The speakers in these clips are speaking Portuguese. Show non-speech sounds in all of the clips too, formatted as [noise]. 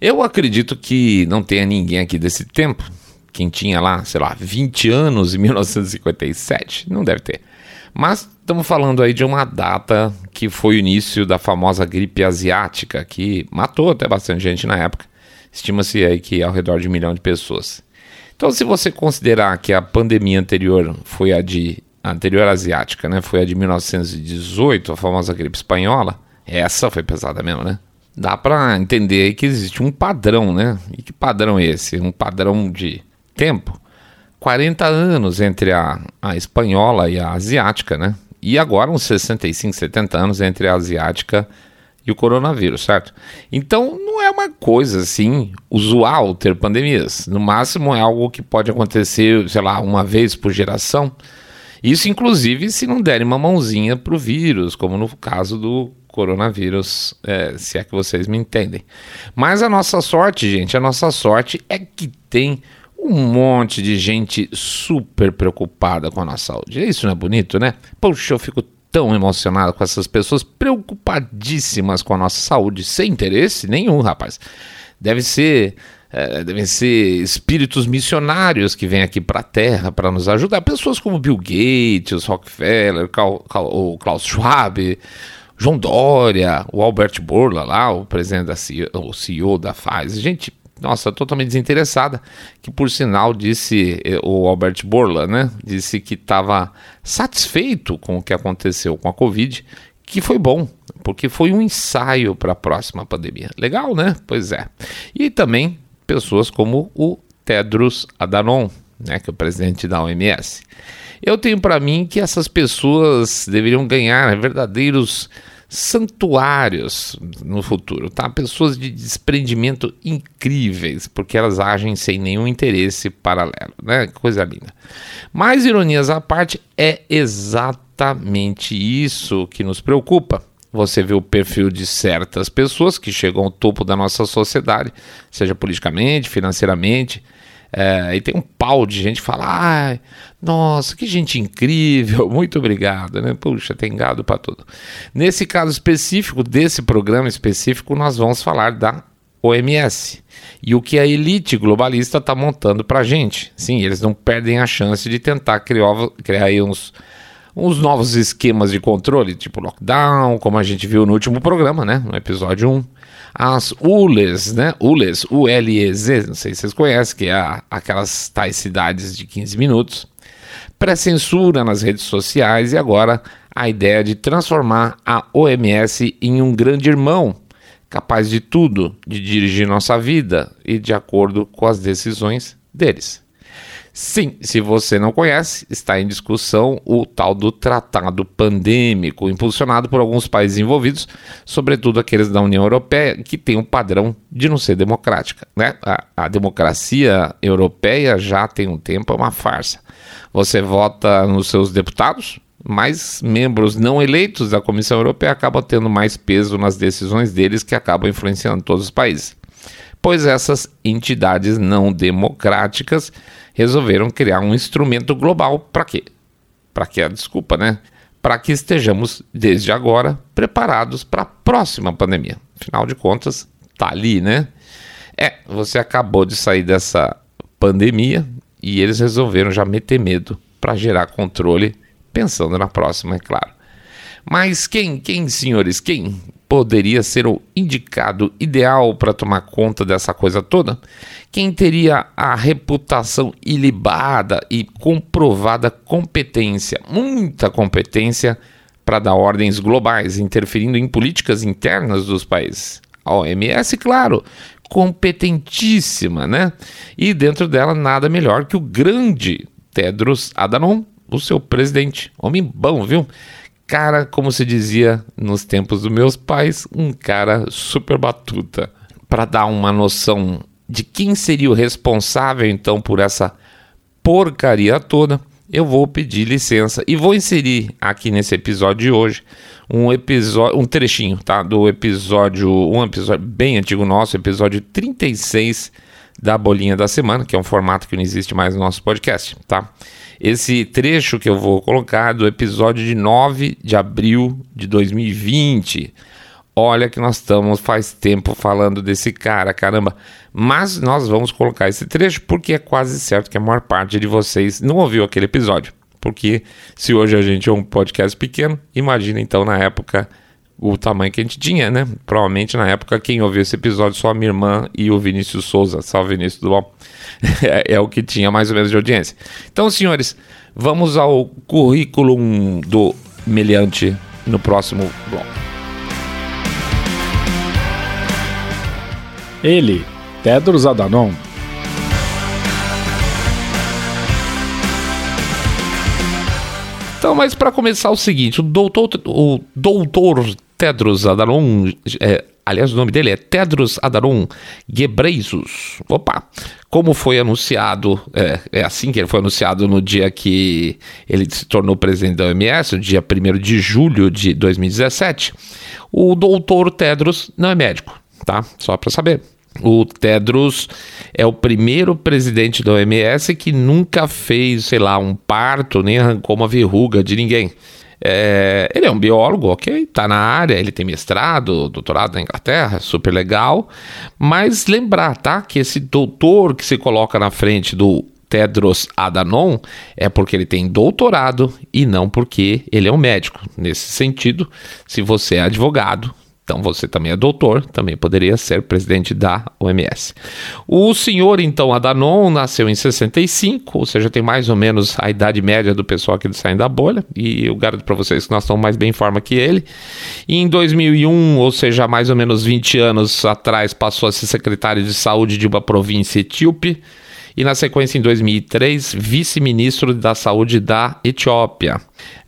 Eu acredito que não tenha ninguém aqui desse tempo, quem tinha lá, sei lá, 20 anos em 1957, não deve ter. Mas estamos falando aí de uma data que foi o início da famosa gripe asiática, que matou até bastante gente na época. Estima-se aí que ao redor de um milhão de pessoas. Então, se você considerar que a pandemia anterior foi a de a anterior asiática, né, foi a de 1918, a famosa gripe espanhola, essa foi pesada mesmo, né? Dá para entender que existe um padrão, né? E que padrão é esse? Um padrão de tempo 40 anos entre a, a espanhola e a asiática, né? E agora uns 65, 70 anos entre a asiática e o coronavírus, certo? Então não é uma coisa assim usual ter pandemias. No máximo é algo que pode acontecer, sei lá, uma vez por geração. Isso, inclusive, se não derem uma mãozinha para o vírus, como no caso do coronavírus, é, se é que vocês me entendem. Mas a nossa sorte, gente, a nossa sorte é que tem um monte de gente super preocupada com a nossa saúde. Isso não é bonito, né? Poxa, eu fico tão emocionado com essas pessoas preocupadíssimas com a nossa saúde, sem interesse nenhum, rapaz. Deve ser. É, devem ser espíritos missionários que vêm aqui para a Terra para nos ajudar. Pessoas como Bill Gates, Rockefeller, o Klaus Schwab, João Dória, o Albert Bourla lá, o presidente da CEO, o CEO da Pfizer. Gente nossa, totalmente desinteressada, que por sinal disse eh, o Albert Borla, né? Disse que estava satisfeito com o que aconteceu com a Covid, que foi bom, porque foi um ensaio para a próxima pandemia. Legal, né? Pois é. E também pessoas como o Tedros Adhanom, né, que é o presidente da OMS. Eu tenho para mim que essas pessoas deveriam ganhar verdadeiros santuários no futuro, tá? Pessoas de desprendimento incríveis, porque elas agem sem nenhum interesse paralelo, né? Coisa linda. Mais ironias à parte, é exatamente isso que nos preocupa. Você vê o perfil de certas pessoas que chegam ao topo da nossa sociedade, seja politicamente, financeiramente, é, e tem um pau de gente que fala: ai, nossa, que gente incrível, [laughs] muito obrigado, né? Puxa, tem gado para tudo. Nesse caso específico, desse programa específico, nós vamos falar da OMS e o que a elite globalista está montando para a gente. Sim, eles não perdem a chance de tentar criar, criar aí uns, uns novos esquemas de controle, tipo lockdown, como a gente viu no último programa, né? No episódio 1 as ULES, né? ULES, U-L-E-Z, não sei se vocês conhecem, que é aquelas tais cidades de 15 minutos. Pré-censura nas redes sociais e agora a ideia de transformar a OMS em um grande irmão, capaz de tudo, de dirigir nossa vida e de acordo com as decisões deles. Sim, se você não conhece, está em discussão o tal do tratado pandêmico, impulsionado por alguns países envolvidos, sobretudo aqueles da União Europeia, que tem um padrão de não ser democrática. Né? A, a democracia europeia já tem um tempo, é uma farsa. Você vota nos seus deputados, mas membros não eleitos da Comissão Europeia acabam tendo mais peso nas decisões deles que acabam influenciando todos os países. Pois essas entidades não democráticas resolveram criar um instrumento global para quê? Para que a desculpa, né? Para que estejamos desde agora preparados para a próxima pandemia. Afinal de contas, tá ali, né? É, você acabou de sair dessa pandemia e eles resolveram já meter medo para gerar controle, pensando na próxima, é claro. Mas quem, quem, senhores, quem poderia ser o indicado ideal para tomar conta dessa coisa toda? Quem teria a reputação ilibada e comprovada competência, muita competência, para dar ordens globais, interferindo em políticas internas dos países? A OMS, claro, competentíssima, né? E dentro dela, nada melhor que o grande Tedros Adhanom, o seu presidente. Homem bom, viu? Cara, como se dizia nos tempos dos meus pais, um cara super batuta. Para dar uma noção de quem seria o responsável então por essa porcaria toda, eu vou pedir licença e vou inserir aqui nesse episódio de hoje um episódio, um trechinho, tá, do episódio, um episódio bem antigo nosso, episódio 36 da bolinha da semana, que é um formato que não existe mais no nosso podcast, tá? Esse trecho que eu vou colocar do episódio de 9 de abril de 2020, Olha que nós estamos faz tempo falando desse cara, caramba. Mas nós vamos colocar esse trecho porque é quase certo que a maior parte de vocês não ouviu aquele episódio. Porque se hoje a gente é um podcast pequeno, imagina então na época o tamanho que a gente tinha, né? Provavelmente na época quem ouviu esse episódio só a minha irmã e o Vinícius Souza. Salve Vinícius, tudo bom? [laughs] é, é o que tinha mais ou menos de audiência. Então, senhores, vamos ao currículo do meliante no próximo bloco. Ele, Tedros Adhanom, Então, mas para começar o seguinte, o doutor, o doutor Tedros Adhanom, é, aliás, o nome dele é Tedros Adhanom Ghebreyesus. Opa, como foi anunciado, é, é, assim que ele foi anunciado no dia que ele se tornou presidente da OMS, no dia 1 de julho de 2017, o doutor Tedros não é médico, tá? Só para saber. O Tedros é o primeiro presidente da OMS que nunca fez, sei lá, um parto, nem arrancou uma verruga de ninguém. É, ele é um biólogo, ok, tá na área, ele tem mestrado, doutorado na Inglaterra, super legal. Mas lembrar, tá, que esse doutor que se coloca na frente do Tedros Adhanom é porque ele tem doutorado e não porque ele é um médico. Nesse sentido, se você é advogado, então você também é doutor, também poderia ser presidente da OMS. O senhor, então, Adanon, nasceu em 65, ou seja, tem mais ou menos a idade média do pessoal que saem da bolha, e eu garanto para vocês que nós estamos mais bem em forma que ele. E em 2001, ou seja, mais ou menos 20 anos atrás, passou a ser secretário de saúde de uma província etíope e, na sequência, em 2003, vice-ministro da Saúde da Etiópia.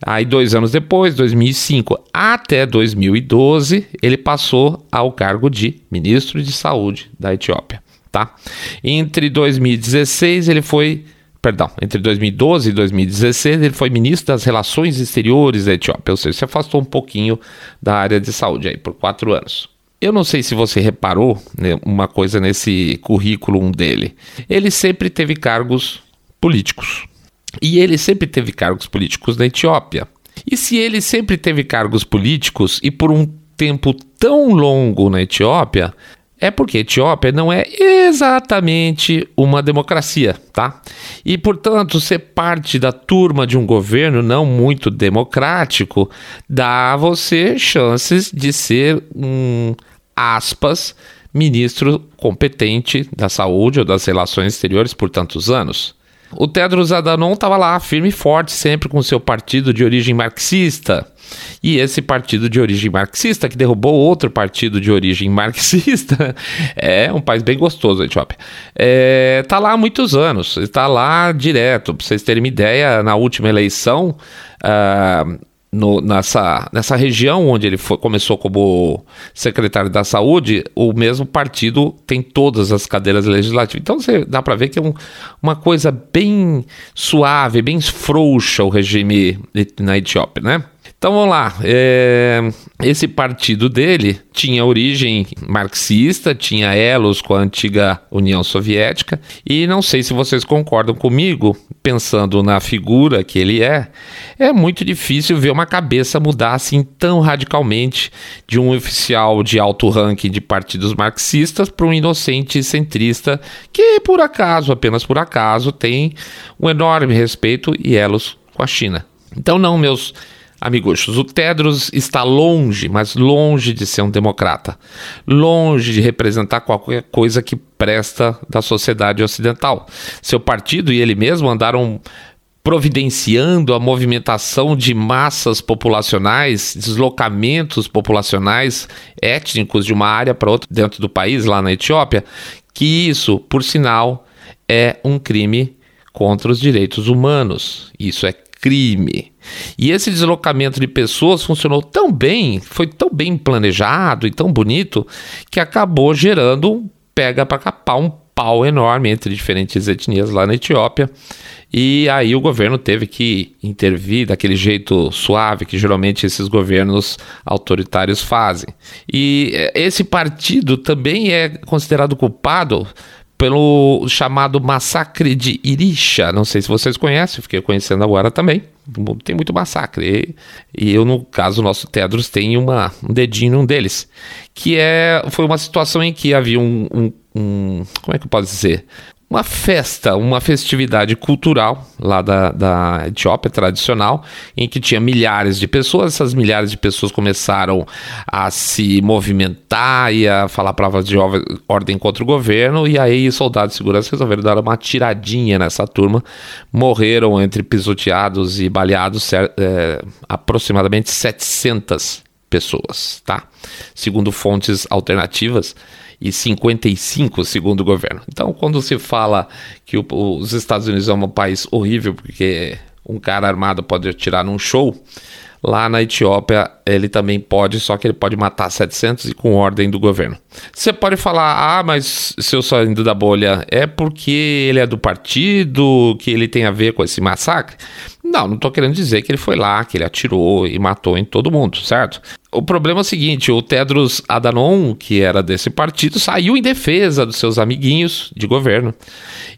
Aí, dois anos depois, 2005 até 2012, ele passou ao cargo de ministro de Saúde da Etiópia. Tá? Entre 2016, ele foi perdão, entre 2012 e 2016, ele foi ministro das Relações Exteriores da Etiópia, ou seja, se afastou um pouquinho da área de saúde aí por quatro anos. Eu não sei se você reparou né, uma coisa nesse currículo dele. Ele sempre teve cargos políticos. E ele sempre teve cargos políticos na Etiópia. E se ele sempre teve cargos políticos e por um tempo tão longo na Etiópia, é porque a Etiópia não é exatamente uma democracia, tá? E, portanto, ser parte da turma de um governo não muito democrático dá a você chances de ser um aspas, ministro competente da saúde ou das relações exteriores por tantos anos. O Tedros Adhanom estava lá, firme e forte, sempre com seu partido de origem marxista. E esse partido de origem marxista, que derrubou outro partido de origem [laughs] marxista, é um país bem gostoso, a Etiópia. É, lá há muitos anos, está lá direto. Para vocês terem uma ideia, na última eleição, uh, no, nessa, nessa região onde ele foi, começou como secretário da saúde, o mesmo partido tem todas as cadeiras legislativas. Então você dá para ver que é um, uma coisa bem suave, bem frouxa o regime na Etiópia, né? Então vamos lá. É, esse partido dele tinha origem marxista, tinha elos com a antiga União Soviética, e não sei se vocês concordam comigo, pensando na figura que ele é, é muito difícil ver uma cabeça mudar assim tão radicalmente de um oficial de alto ranking de partidos marxistas para um inocente centrista que, por acaso, apenas por acaso, tem um enorme respeito e elos com a China. Então, não, meus Amigos, o Tedros está longe, mas longe de ser um democrata, longe de representar qualquer coisa que presta da sociedade ocidental. Seu partido e ele mesmo andaram providenciando a movimentação de massas populacionais, deslocamentos populacionais étnicos de uma área para outra dentro do país, lá na Etiópia, que isso, por sinal, é um crime contra os direitos humanos. Isso é crime. E esse deslocamento de pessoas funcionou tão bem, foi tão bem planejado e tão bonito, que acabou gerando um pega para capar um pau enorme entre diferentes etnias lá na Etiópia. E aí o governo teve que intervir daquele jeito suave que geralmente esses governos autoritários fazem. E esse partido também é considerado culpado pelo chamado massacre de Irisha. Não sei se vocês conhecem, fiquei conhecendo agora também. Tem muito massacre. E, eu, no caso, o nosso Tedros tem uma, um dedinho num deles. Que é, foi uma situação em que havia um, um, um como é que eu posso dizer? Uma festa, uma festividade cultural lá da, da Etiópia tradicional, em que tinha milhares de pessoas. Essas milhares de pessoas começaram a se movimentar e a falar palavras de ordem contra o governo. E aí, soldados de segurança resolveram dar uma tiradinha nessa turma. Morreram entre pisoteados e baleados é, aproximadamente 700 pessoas, tá? Segundo fontes alternativas e 55 segundo o governo. Então, quando se fala que o, os Estados Unidos é um país horrível porque um cara armado pode atirar num show, lá na Etiópia ele também pode, só que ele pode matar 700 e com ordem do governo. Você pode falar, ah, mas se eu saindo da bolha é porque ele é do partido, que ele tem a ver com esse massacre? Não, não estou querendo dizer que ele foi lá, que ele atirou e matou em todo mundo, certo? O problema é o seguinte: o Tedros Adhanom, que era desse partido, saiu em defesa dos seus amiguinhos de governo,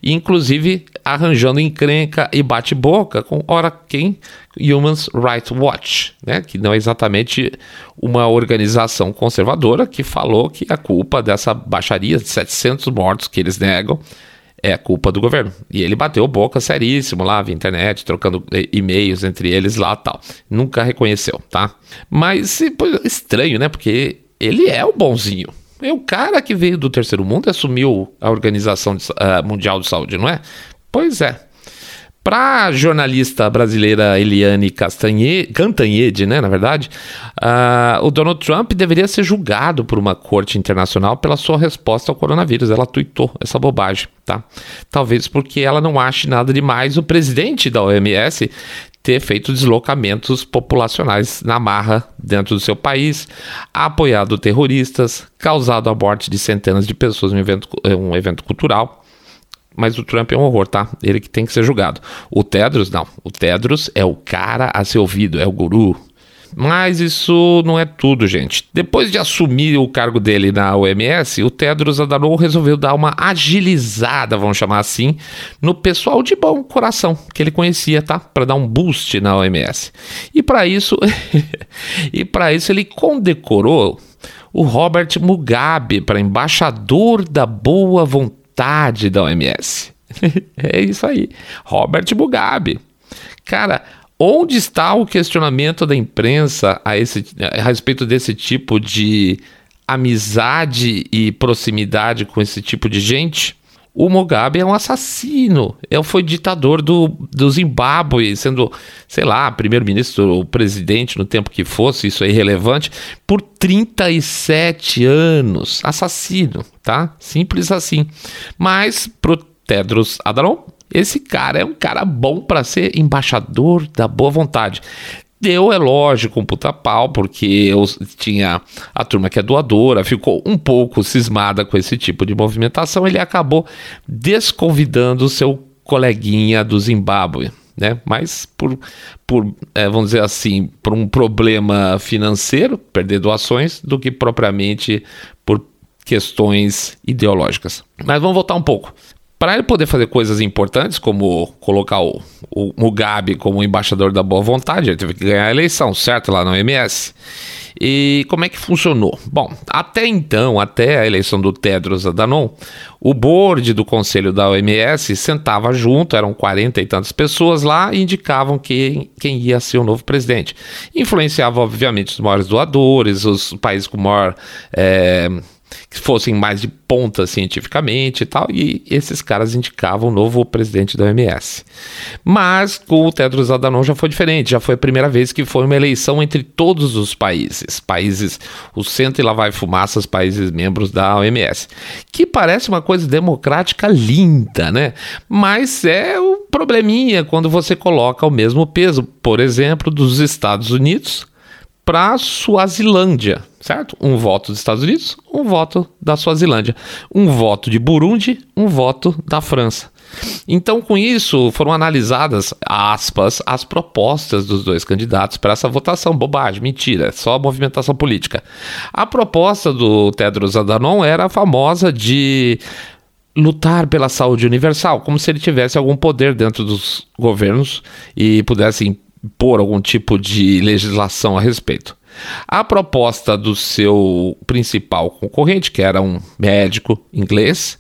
inclusive arranjando encrenca e bate-boca com, ora, quem? Human Rights Watch, né? que não é exatamente uma organização conservadora que falou que a culpa dessa baixaria de 700 mortos que eles negam é culpa do governo. E ele bateu boca seríssimo lá via internet, trocando e-mails entre eles lá tal. Nunca reconheceu, tá? Mas estranho, né? Porque ele é o bonzinho. É o cara que veio do terceiro mundo e assumiu a Organização uh, Mundial de Saúde, não é? Pois é. Para a jornalista brasileira Eliane Castanhe, Cantanhede, né, na verdade, uh, o Donald Trump deveria ser julgado por uma corte internacional pela sua resposta ao coronavírus. Ela tuitou essa bobagem, tá? Talvez porque ela não ache nada demais o presidente da OMS ter feito deslocamentos populacionais na marra dentro do seu país, apoiado terroristas, causado a morte de centenas de pessoas em um evento, um evento cultural mas o Trump é um horror, tá? Ele que tem que ser julgado. O Tedros, não. O Tedros é o cara a ser ouvido, é o guru. Mas isso não é tudo, gente. Depois de assumir o cargo dele na OMS, o Tedros Adhanom resolveu dar uma agilizada, vamos chamar assim, no pessoal de bom coração que ele conhecia, tá? Para dar um boost na OMS. E para isso, [laughs] e para isso ele condecorou o Robert Mugabe para embaixador da boa vontade metade da OMS. [laughs] é isso aí. Robert Mugabe. Cara, onde está o questionamento da imprensa a, esse, a respeito desse tipo de amizade e proximidade com esse tipo de gente? O Mugabe é um assassino. Ele foi ditador do, do Zimbábue, sendo, sei lá, primeiro-ministro ou presidente no tempo que fosse, isso é irrelevante, por 37 anos. Assassino, tá? Simples assim. Mas pro Tedros Adhanom, esse cara é um cara bom para ser embaixador da boa vontade. Deu, é lógico, um puta pau, porque eu tinha a turma que é doadora, ficou um pouco cismada com esse tipo de movimentação, ele acabou desconvidando o seu coleguinha do Zimbábue. Né? Mas por, por é, vamos dizer assim, por um problema financeiro, perder doações, do que propriamente por questões ideológicas. Mas vamos voltar um pouco para ele poder fazer coisas importantes, como colocar o, o Mugabe como embaixador da boa vontade, ele teve que ganhar a eleição, certo? Lá no OMS. E como é que funcionou? Bom, até então, até a eleição do Tedros Adhanom, o board do conselho da OMS sentava junto, eram 40 e tantas pessoas lá e indicavam quem, quem ia ser o novo presidente. Influenciava, obviamente, os maiores doadores, os países com maior. É, que fossem mais de ponta cientificamente e tal, e esses caras indicavam o novo presidente da OMS. Mas com o Tedros Adhanom já foi diferente, já foi a primeira vez que foi uma eleição entre todos os países, países, o centro e lá vai fumaças, países membros da OMS, que parece uma coisa democrática linda, né? Mas é um probleminha quando você coloca o mesmo peso, por exemplo, dos Estados Unidos para Suazilândia, certo? Um voto dos Estados Unidos, um voto da Suazilândia, um voto de Burundi, um voto da França. Então, com isso, foram analisadas, aspas, as propostas dos dois candidatos para essa votação. Bobagem, mentira, só movimentação política. A proposta do Tedros Adhanom era a famosa de lutar pela saúde universal, como se ele tivesse algum poder dentro dos governos e pudesse impor algum tipo de legislação a respeito. A proposta do seu principal concorrente, que era um médico inglês,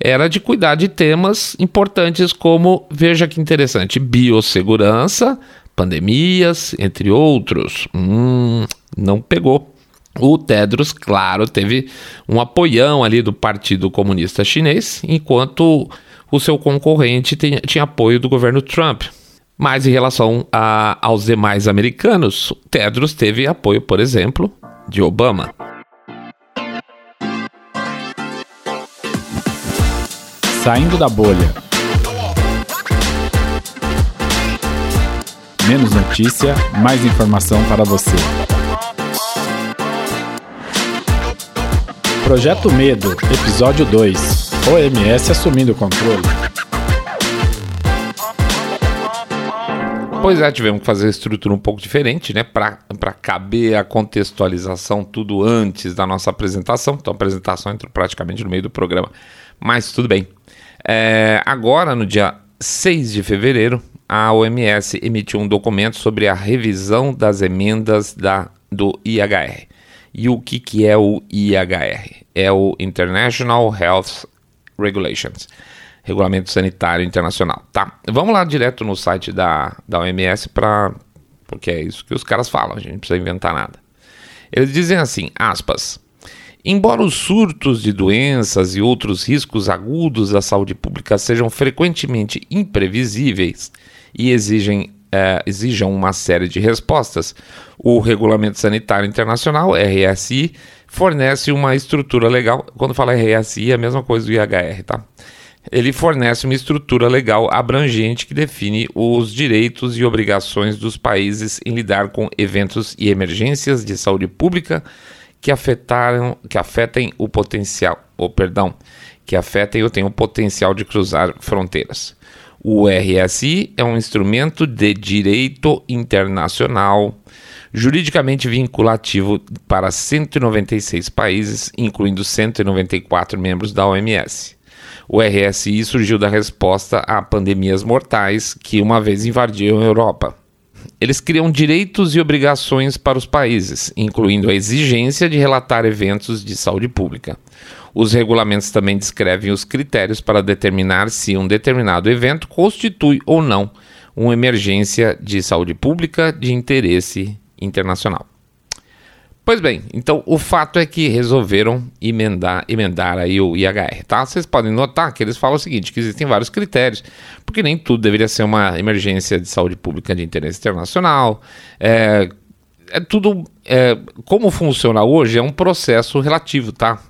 era de cuidar de temas importantes como, veja que interessante, biossegurança, pandemias, entre outros. Hum, não pegou. O Tedros, claro, teve um apoião ali do Partido Comunista Chinês, enquanto o seu concorrente tinha, tinha apoio do governo Trump. Mas em relação a, aos demais americanos, Tedros teve apoio, por exemplo, de Obama. Saindo da bolha. Menos notícia, mais informação para você. Projeto Medo, episódio 2. OMS assumindo o controle. Pois é, tivemos que fazer a estrutura um pouco diferente, né? Para caber a contextualização tudo antes da nossa apresentação. Então a apresentação entrou praticamente no meio do programa. Mas tudo bem. É, agora, no dia 6 de fevereiro, a OMS emitiu um documento sobre a revisão das emendas da, do IHR. E o que, que é o IHR? É o International Health Regulations, Regulamento Sanitário Internacional. Tá, vamos lá direto no site da, da OMS para porque é isso que os caras falam, a gente não precisa inventar nada. Eles dizem assim, aspas, Embora os surtos de doenças e outros riscos agudos da saúde pública sejam frequentemente imprevisíveis e exigem é, exijam uma série de respostas. O Regulamento Sanitário Internacional, RSI, fornece uma estrutura legal. Quando fala RSI, é a mesma coisa do IHR, tá? Ele fornece uma estrutura legal abrangente que define os direitos e obrigações dos países em lidar com eventos e emergências de saúde pública que afetaram, que afetem o potencial, ou perdão, que afetem ou tenham o potencial de cruzar fronteiras. O RSI é um instrumento de direito internacional juridicamente vinculativo para 196 países, incluindo 194 membros da OMS. O RSI surgiu da resposta a pandemias mortais que uma vez invadiram a Europa. Eles criam direitos e obrigações para os países, incluindo a exigência de relatar eventos de saúde pública. Os regulamentos também descrevem os critérios para determinar se um determinado evento constitui ou não uma emergência de saúde pública de interesse internacional. Pois bem, então o fato é que resolveram emendar, emendar aí o IHR, tá? Vocês podem notar que eles falam o seguinte, que existem vários critérios, porque nem tudo deveria ser uma emergência de saúde pública de interesse internacional, é, é tudo. É, como funciona hoje é um processo relativo, tá?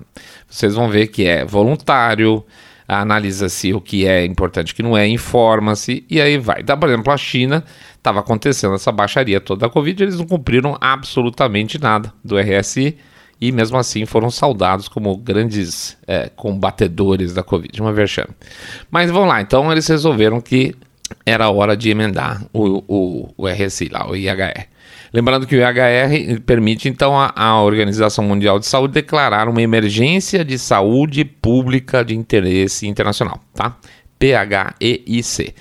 Vocês vão ver que é voluntário, analisa-se o que é importante o que não é, informa-se e aí vai. Então, por exemplo, a China estava acontecendo essa baixaria toda da Covid, eles não cumpriram absolutamente nada do RSI e mesmo assim foram saudados como grandes é, combatedores da Covid, uma vexame. Mas vamos lá, então eles resolveram que era hora de emendar o, o, o RSI lá, o IHR. Lembrando que o IHR permite, então, a, a, Organização Mundial de Saúde declarar uma emergência de saúde pública de interesse internacional, tá? PHEIC,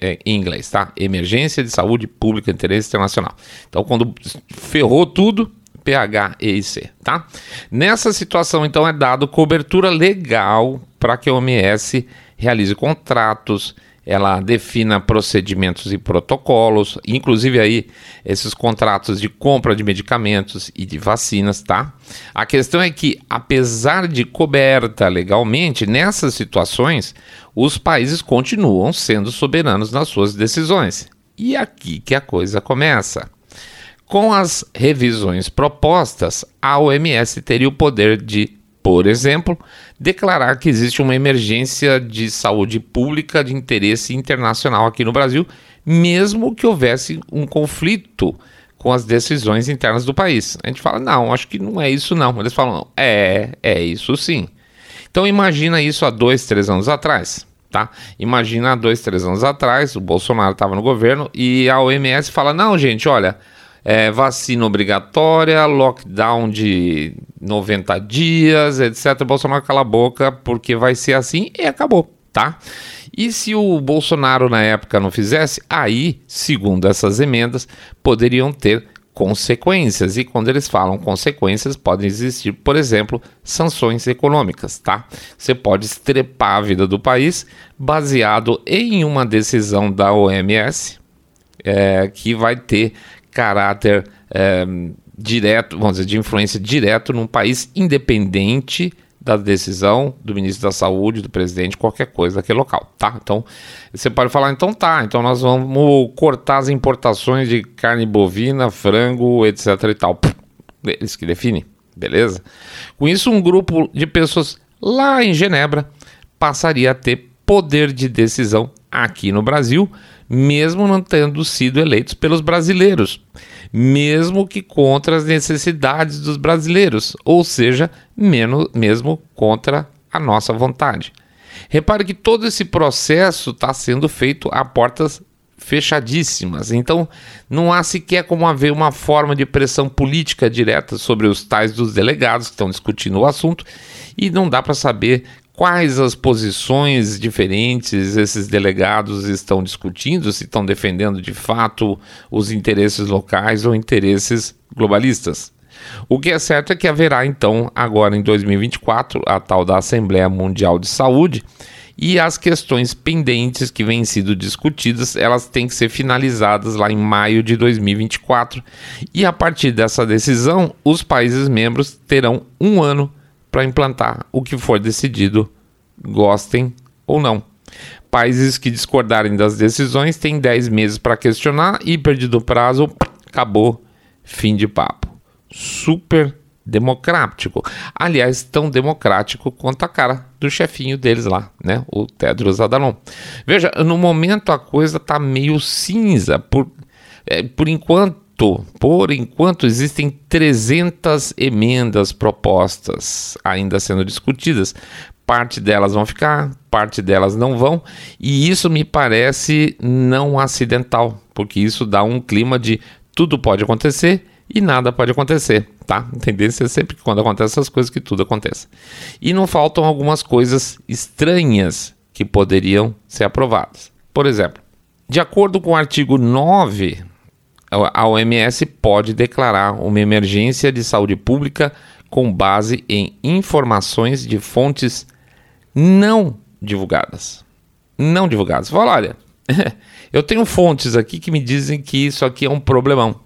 é, em inglês, tá? Emergência de Saúde Pública de Interesse Internacional. Então, quando ferrou tudo, PHEIC, tá? Nessa situação, então, é dado cobertura legal para que a OMS realize contratos, ela defina procedimentos e protocolos, inclusive aí esses contratos de compra de medicamentos e de vacinas, tá? A questão é que, apesar de coberta legalmente, nessas situações, os países continuam sendo soberanos nas suas decisões. E aqui que a coisa começa. Com as revisões propostas, a OMS teria o poder de por exemplo, declarar que existe uma emergência de saúde pública de interesse internacional aqui no Brasil, mesmo que houvesse um conflito com as decisões internas do país. A gente fala, não, acho que não é isso não. Eles falam, é, é isso sim. Então imagina isso há dois, três anos atrás. Tá? Imagina há dois, três anos atrás, o Bolsonaro estava no governo e a OMS fala: não, gente, olha, é, vacina obrigatória, lockdown de 90 dias, etc. Bolsonaro cala a boca porque vai ser assim e acabou, tá? E se o Bolsonaro na época não fizesse, aí, segundo essas emendas, poderiam ter consequências. E quando eles falam consequências, podem existir, por exemplo, sanções econômicas, tá? Você pode estrepar a vida do país baseado em uma decisão da OMS é, que vai ter caráter é, direto, vamos dizer, de influência direto num país independente da decisão do ministro da Saúde, do presidente, qualquer coisa daquele local, tá? Então, você pode falar, então tá, então nós vamos cortar as importações de carne bovina, frango, etc e tal. Eles que definem, beleza? Com isso, um grupo de pessoas lá em Genebra passaria a ter poder de decisão aqui no Brasil, mesmo não tendo sido eleitos pelos brasileiros, mesmo que contra as necessidades dos brasileiros, ou seja, menos, mesmo contra a nossa vontade. Repare que todo esse processo está sendo feito a portas fechadíssimas. Então, não há sequer como haver uma forma de pressão política direta sobre os tais dos delegados que estão discutindo o assunto e não dá para saber quais as posições diferentes esses delegados estão discutindo, se estão defendendo de fato os interesses locais ou interesses globalistas. O que é certo é que haverá então, agora em 2024, a tal da Assembleia Mundial de Saúde, e as questões pendentes que vêm sido discutidas, elas têm que ser finalizadas lá em maio de 2024. E a partir dessa decisão, os países membros terão um ano para implantar o que for decidido, gostem ou não. Países que discordarem das decisões têm 10 meses para questionar e, perdido o prazo, acabou, fim de papo. Super democrático. Aliás, tão democrático quanto a cara do chefinho deles lá, né? O Tedros Adhanom. Veja, no momento a coisa tá meio cinza por, é, por enquanto por enquanto, existem 300 emendas propostas ainda sendo discutidas. Parte delas vão ficar, parte delas não vão, e isso me parece não acidental, porque isso dá um clima de tudo pode acontecer e nada pode acontecer, tá? A tendência é sempre que quando acontecem essas coisas que tudo aconteça. E não faltam algumas coisas estranhas que poderiam ser aprovadas. Por exemplo, de acordo com o artigo 9 a OMS pode declarar uma emergência de saúde pública com base em informações de fontes não divulgadas. Não divulgadas. Fala, olha, [laughs] eu tenho fontes aqui que me dizem que isso aqui é um problemão.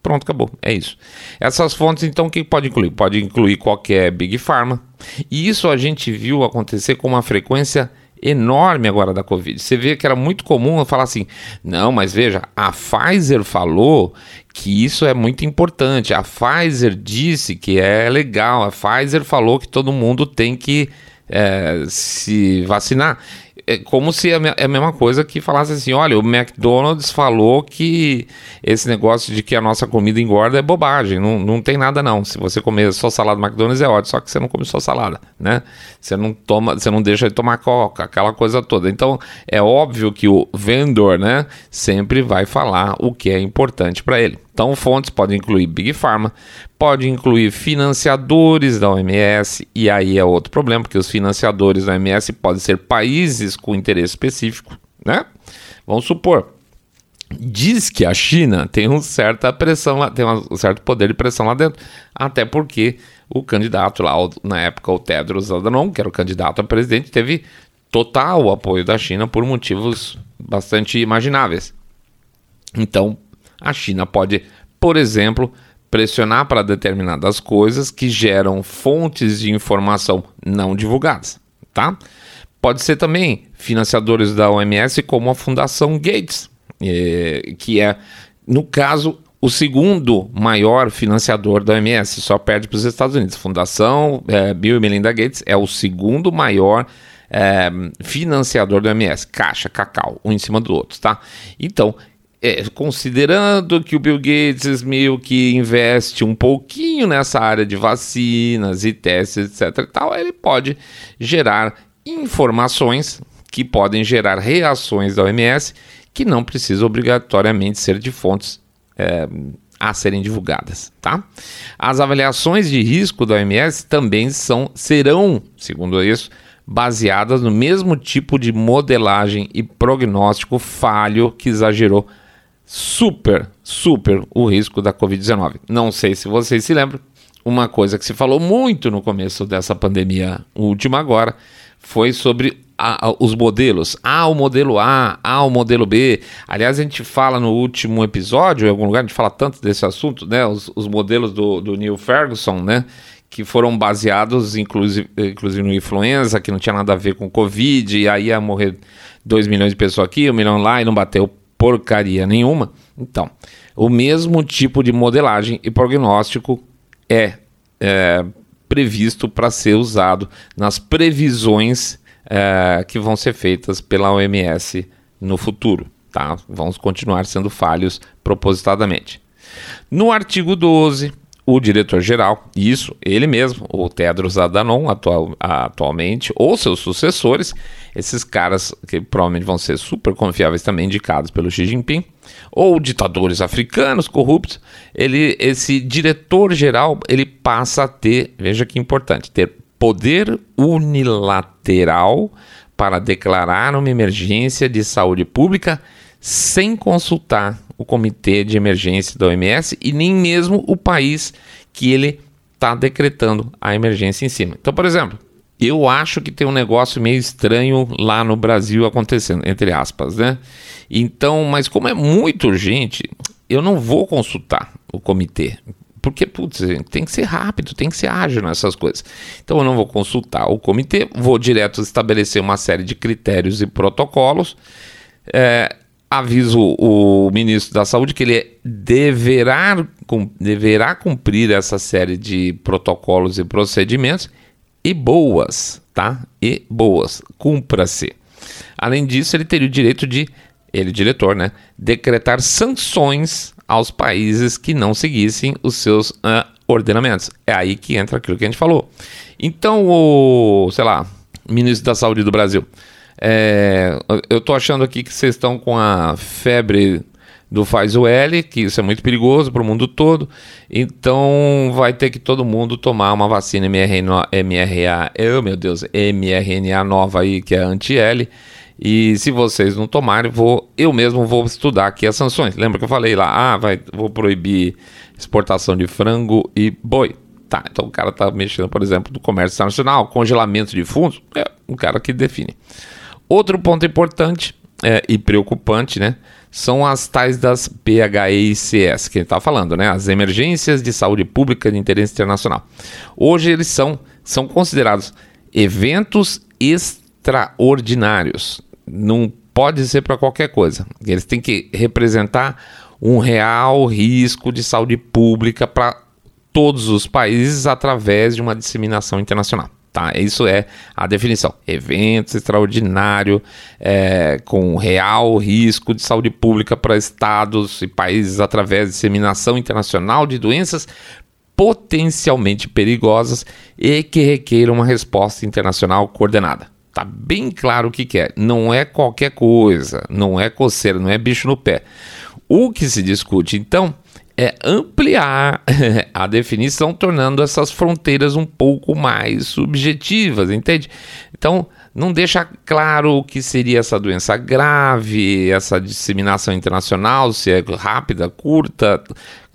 Pronto, acabou. É isso. Essas fontes, então, o que pode incluir? Pode incluir qualquer Big Pharma. E isso a gente viu acontecer com uma frequência enorme agora da Covid. Você vê que era muito comum falar assim: não, mas veja, a Pfizer falou que isso é muito importante. A Pfizer disse que é legal. A Pfizer falou que todo mundo tem que é, se vacinar é como se é, é a mesma coisa que falasse assim: olha, o McDonald's falou que esse negócio de que a nossa comida engorda é bobagem, não, não tem nada não. Se você comer só salada McDonald's é ótimo, só que você não come só salada, né? Você não toma, você não deixa de tomar coca, aquela coisa toda. Então é óbvio que o vendedor, né, sempre vai falar o que é importante para ele. Então, fontes podem incluir Big Pharma, pode incluir financiadores da OMS, e aí é outro problema, porque os financiadores da OMS podem ser países com interesse específico, né? Vamos supor, diz que a China tem uma certa pressão lá, tem um certo poder de pressão lá dentro, até porque o candidato lá, na época, o Tedros Adhanom, que era o candidato a presidente, teve total apoio da China por motivos bastante imagináveis. Então, a China pode, por exemplo, pressionar para determinadas coisas que geram fontes de informação não divulgadas, tá? Pode ser também financiadores da OMS como a Fundação Gates, é, que é, no caso, o segundo maior financiador da OMS, só perde para os Estados Unidos. Fundação é, Bill e Melinda Gates é o segundo maior é, financiador da OMS, caixa, cacau, um em cima do outro, tá? Então, é, considerando que o Bill Gates meio que investe um pouquinho nessa área de vacinas e testes, etc. e tal, ele pode gerar informações que podem gerar reações da OMS que não precisam obrigatoriamente ser de fontes é, a serem divulgadas, tá? As avaliações de risco da OMS também são, serão, segundo isso, baseadas no mesmo tipo de modelagem e prognóstico falho que exagerou super, super o risco da Covid-19. Não sei se vocês se lembram, uma coisa que se falou muito no começo dessa pandemia última agora foi sobre a, a, os modelos. Ah, o modelo A, ah, o modelo B. Aliás, a gente fala no último episódio, em algum lugar, a gente fala tanto desse assunto, né? Os, os modelos do, do Neil Ferguson, né? Que foram baseados, inclusive, inclusive no influenza, que não tinha nada a ver com Covid, e aí ia morrer 2 milhões de pessoas aqui, 1 um milhão lá, e não bateu porcaria nenhuma. Então, o mesmo tipo de modelagem e prognóstico é, é previsto para ser usado nas previsões é, que vão ser feitas pela OMS no futuro. Tá? Vão continuar sendo falhos propositadamente. No artigo 12, o diretor-geral, isso, ele mesmo, o Tedros Adhanom, atual, atualmente, ou seus sucessores, esses caras que provavelmente vão ser super confiáveis também, indicados pelo Xi Jinping, ou ditadores africanos corruptos, ele, esse diretor-geral, ele passa a ter, veja que importante, ter poder unilateral para declarar uma emergência de saúde pública sem consultar o comitê de emergência da OMS e nem mesmo o país que ele está decretando a emergência em cima. Então, por exemplo, eu acho que tem um negócio meio estranho lá no Brasil acontecendo, entre aspas, né? Então, mas como é muito urgente, eu não vou consultar o comitê. Porque, putz, tem que ser rápido, tem que ser ágil nessas coisas. Então, eu não vou consultar o comitê, vou direto estabelecer uma série de critérios e protocolos. É, aviso o ministro da Saúde que ele deverá, deverá cumprir essa série de protocolos e procedimentos e boas, tá? E boas, cumpra-se. Além disso, ele teria o direito de, ele diretor, né, decretar sanções aos países que não seguissem os seus uh, ordenamentos. É aí que entra aquilo que a gente falou. Então, o, sei lá, ministro da Saúde do Brasil, é, eu tô achando aqui que vocês estão com a febre do faz o L, que isso é muito perigoso para o mundo todo. Então vai ter que todo mundo tomar uma vacina mRNA, mRNA, meu Deus, mRNA nova aí que é anti-L. E se vocês não tomarem, vou, eu mesmo vou estudar aqui as sanções. Lembra que eu falei lá, ah, vai, vou proibir exportação de frango e boi. Tá, então o cara tá mexendo, por exemplo, no comércio internacional, congelamento de fundos, é um cara que define. Outro ponto importante é, e preocupante, né? São as tais das PHEICS, que gente está falando, né? As emergências de saúde pública de interesse internacional. Hoje eles são, são considerados eventos extraordinários. Não pode ser para qualquer coisa. Eles têm que representar um real risco de saúde pública para todos os países através de uma disseminação internacional. Tá? Isso é a definição. Evento extraordinário é, com real risco de saúde pública para estados e países através de disseminação internacional de doenças potencialmente perigosas e que requeiram uma resposta internacional coordenada. Tá bem claro o que, que é. Não é qualquer coisa, não é coceira, não é bicho no pé. O que se discute então é ampliar [laughs] a definição, tornando essas fronteiras um pouco mais subjetivas, entende? Então, não deixa claro o que seria essa doença grave, essa disseminação internacional, se é rápida, curta.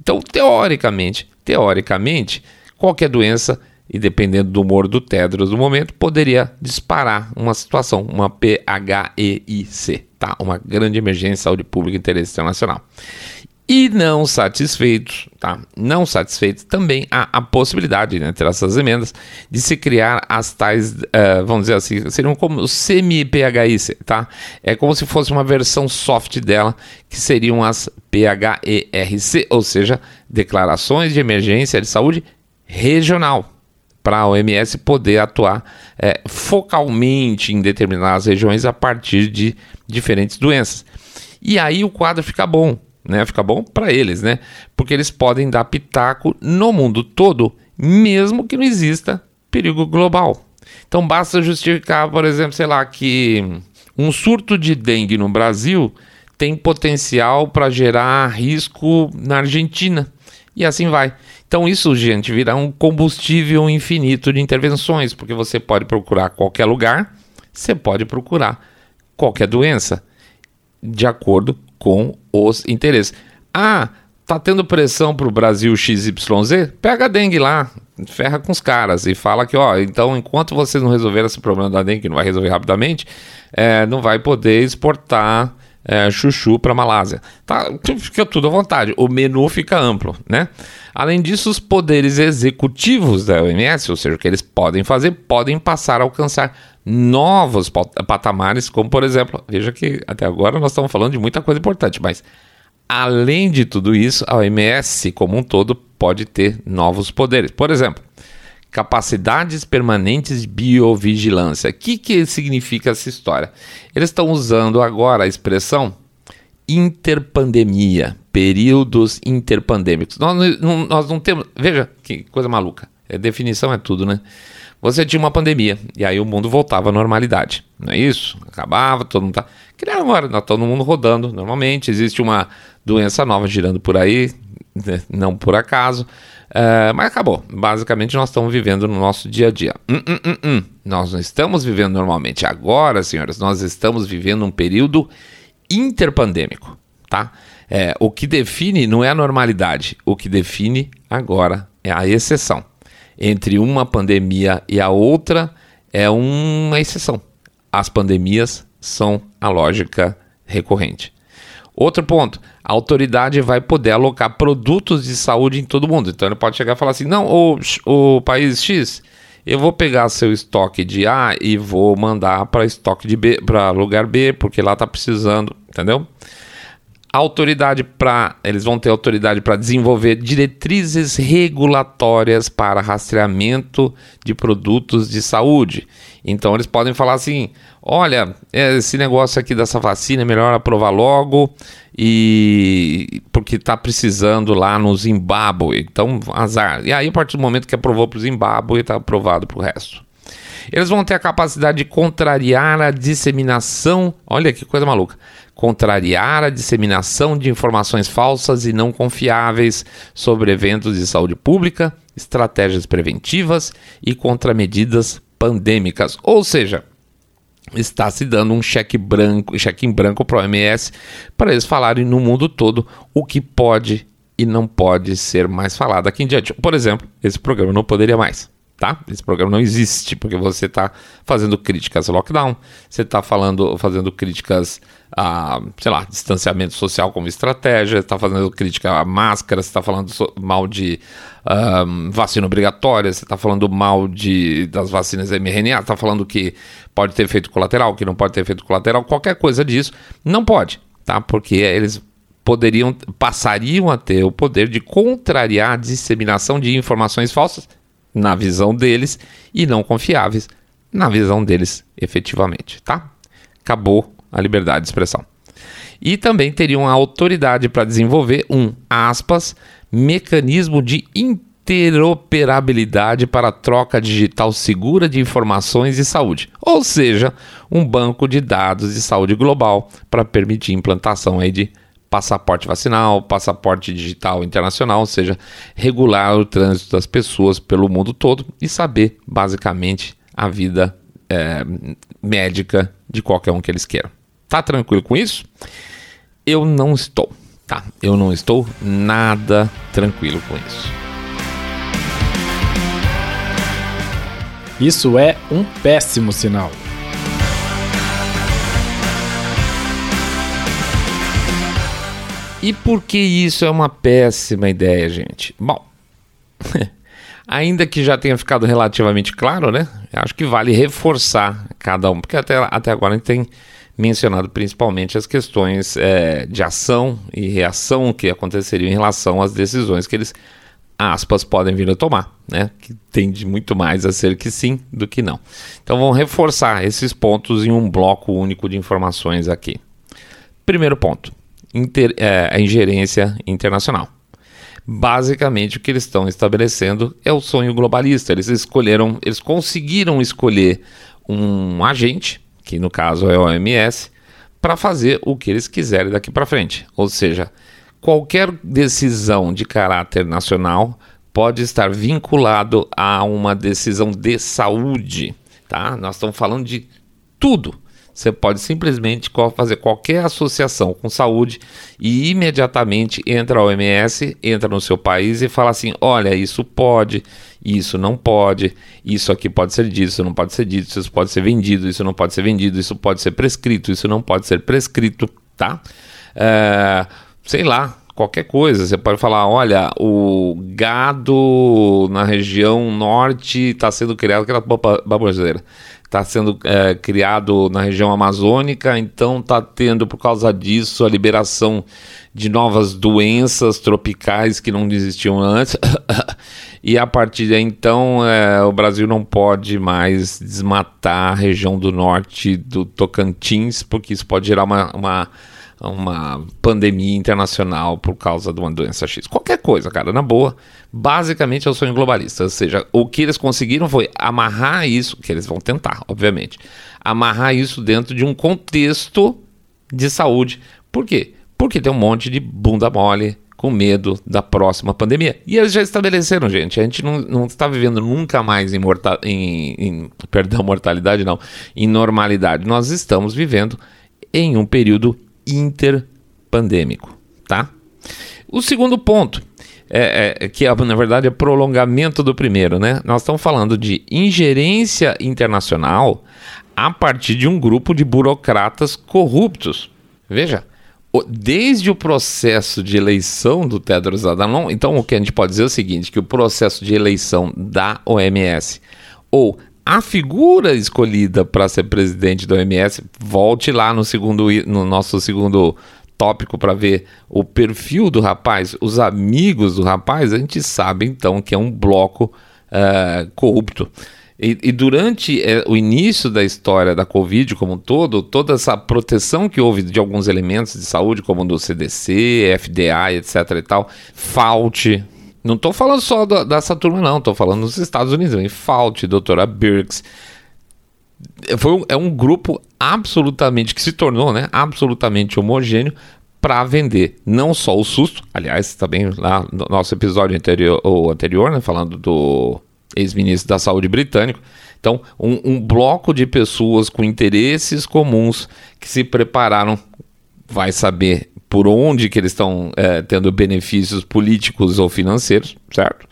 Então, teoricamente, teoricamente, qualquer doença, e dependendo do humor do Tedros no momento, poderia disparar uma situação, uma PHEIC, tá? Uma grande emergência de saúde pública de interesse internacional. E não satisfeitos, tá? Não satisfeitos, também há a possibilidade, né, entre essas emendas, de se criar as tais, uh, vamos dizer assim, seriam como semi-PHIC, tá? É como se fosse uma versão soft dela, que seriam as PHERC, ou seja, declarações de emergência de saúde regional, para a OMS poder atuar é, focalmente em determinadas regiões a partir de diferentes doenças. E aí o quadro fica bom, né? Fica bom para eles, né? Porque eles podem dar pitaco no mundo todo, mesmo que não exista perigo global. Então basta justificar, por exemplo, sei lá, que um surto de dengue no Brasil tem potencial para gerar risco na Argentina. E assim vai. Então, isso, gente, virá um combustível infinito de intervenções, porque você pode procurar qualquer lugar, você pode procurar qualquer doença, de acordo com os interesses. Ah, tá tendo pressão para o Brasil XYZ? Pega a dengue lá, ferra com os caras e fala que, ó, então enquanto vocês não resolverem esse problema da dengue, que não vai resolver rapidamente, é, não vai poder exportar é, chuchu para Malásia. Tá, fica tudo à vontade. O menu fica amplo, né? Além disso, os poderes executivos da OMS, ou seja, o que eles podem fazer, podem passar a alcançar novos patamares, como por exemplo, veja que até agora nós estamos falando de muita coisa importante, mas além de tudo isso, a OMS como um todo pode ter novos poderes. Por exemplo, capacidades permanentes de biovigilância. O que, que significa essa história? Eles estão usando agora a expressão interpandemia, períodos interpandêmicos. Nós não, nós não temos. Veja que coisa maluca. A definição é tudo, né? Você tinha uma pandemia e aí o mundo voltava à normalidade, não é isso? Acabava, todo mundo tá. Nem agora, tá todo mundo rodando normalmente. Existe uma doença nova girando por aí, né? não por acaso. Uh, mas acabou. Basicamente, nós estamos vivendo no nosso dia a dia. Hum, hum, hum, hum, nós não estamos vivendo normalmente. Agora, senhoras, nós estamos vivendo um período interpandêmico, tá? É, o que define não é a normalidade. O que define agora é a exceção. Entre uma pandemia e a outra é uma exceção. As pandemias são a lógica recorrente. Outro ponto, a autoridade vai poder alocar produtos de saúde em todo mundo. Então ele pode chegar e falar assim: não, o, o país X, eu vou pegar seu estoque de A e vou mandar para estoque de B, para lugar B, porque lá está precisando, entendeu? autoridade para eles vão ter autoridade para desenvolver diretrizes regulatórias para rastreamento de produtos de saúde. Então eles podem falar assim: olha, esse negócio aqui dessa vacina é melhor aprovar logo e porque está precisando lá no Zimbábue. Então azar. E aí a partir do momento que aprovou para o Zimbábue está aprovado para o resto. Eles vão ter a capacidade de contrariar a disseminação. Olha que coisa maluca contrariar a disseminação de informações falsas e não confiáveis sobre eventos de saúde pública, estratégias preventivas e contramedidas pandêmicas. Ou seja, está se dando um cheque branco, cheque em branco para o OMS para eles falarem no mundo todo o que pode e não pode ser mais falado aqui em diante. Por exemplo, esse programa não poderia mais tá? Esse programa não existe porque você está fazendo críticas ao lockdown, você está fazendo críticas a, sei lá, distanciamento social como estratégia, está fazendo crítica a máscara, você está falando mal de um, vacina obrigatória, você está falando mal de, das vacinas mRNA, está falando que pode ter efeito colateral, que não pode ter efeito colateral, qualquer coisa disso, não pode, tá? Porque eles poderiam, passariam a ter o poder de contrariar a disseminação de informações falsas na visão deles e não confiáveis na visão deles efetivamente, tá? Acabou a liberdade de expressão. E também teriam a autoridade para desenvolver um, aspas, mecanismo de interoperabilidade para troca digital segura de informações de saúde, ou seja, um banco de dados de saúde global para permitir implantação aí de passaporte vacinal, passaporte digital internacional, ou seja, regular o trânsito das pessoas pelo mundo todo e saber basicamente a vida é, médica de qualquer um que eles queiram. Tá tranquilo com isso? Eu não estou, tá? Eu não estou nada tranquilo com isso. Isso é um péssimo sinal. E por que isso é uma péssima ideia, gente? Bom, [laughs] ainda que já tenha ficado relativamente claro, né? Acho que vale reforçar cada um, porque até, até agora a gente tem mencionado principalmente as questões é, de ação e reação que aconteceriam em relação às decisões que eles, aspas, podem vir a tomar, né? Que tende muito mais a ser que sim do que não. Então vamos reforçar esses pontos em um bloco único de informações aqui. Primeiro ponto inter, é, a ingerência internacional. Basicamente, o que eles estão estabelecendo é o sonho globalista. Eles escolheram, eles conseguiram escolher um agente, que no caso é a OMS, para fazer o que eles quiserem daqui para frente. Ou seja, qualquer decisão de caráter nacional pode estar vinculado a uma decisão de saúde, tá? Nós estamos falando de tudo. Você pode simplesmente fazer qualquer associação com saúde e imediatamente entra a OMS, entra no seu país e fala assim: olha, isso pode, isso não pode, isso aqui pode ser disso, isso não pode ser dito, isso pode ser vendido, isso não pode ser vendido, isso pode ser prescrito, isso não pode ser prescrito, tá? É, sei lá, qualquer coisa. Você pode falar: olha, o gado na região norte está sendo criado, aquela baboseira está sendo é, criado na região amazônica, então está tendo, por causa disso, a liberação de novas doenças tropicais que não existiam antes. [coughs] e a partir de então, é, o Brasil não pode mais desmatar a região do norte do Tocantins, porque isso pode gerar uma, uma uma pandemia internacional por causa de uma doença X. Qualquer coisa, cara, na boa. Basicamente é o sonho globalista. Ou seja, o que eles conseguiram foi amarrar isso, que eles vão tentar, obviamente, amarrar isso dentro de um contexto de saúde. Por quê? Porque tem um monte de bunda mole com medo da próxima pandemia. E eles já estabeleceram, gente. A gente não, não está vivendo nunca mais em, morta, em, em perdão, mortalidade, não, em normalidade. Nós estamos vivendo em um período interpandêmico, tá? O segundo ponto, é, é, que é, na verdade é prolongamento do primeiro, né? Nós estamos falando de ingerência internacional a partir de um grupo de burocratas corruptos. Veja, desde o processo de eleição do Tedros Adhanom, então o que a gente pode dizer é o seguinte, que o processo de eleição da OMS ou a figura escolhida para ser presidente da OMS, volte lá no segundo no nosso segundo tópico para ver o perfil do rapaz, os amigos do rapaz, a gente sabe então que é um bloco uh, corrupto. E, e durante é, o início da história da Covid como um todo, toda essa proteção que houve de alguns elementos de saúde, como do CDC, FDA, etc e tal, falte, não estou falando só da, dessa turma, não. Estou falando dos Estados Unidos. Em Fault, doutora Birx. Foi um, é um grupo absolutamente que se tornou, né? Absolutamente homogêneo para vender não só o susto, aliás, também lá no nosso episódio anterior, anterior né, falando do ex-ministro da Saúde britânico. Então, um, um bloco de pessoas com interesses comuns que se prepararam, vai saber por onde que eles estão é, tendo benefícios políticos ou financeiros, certo?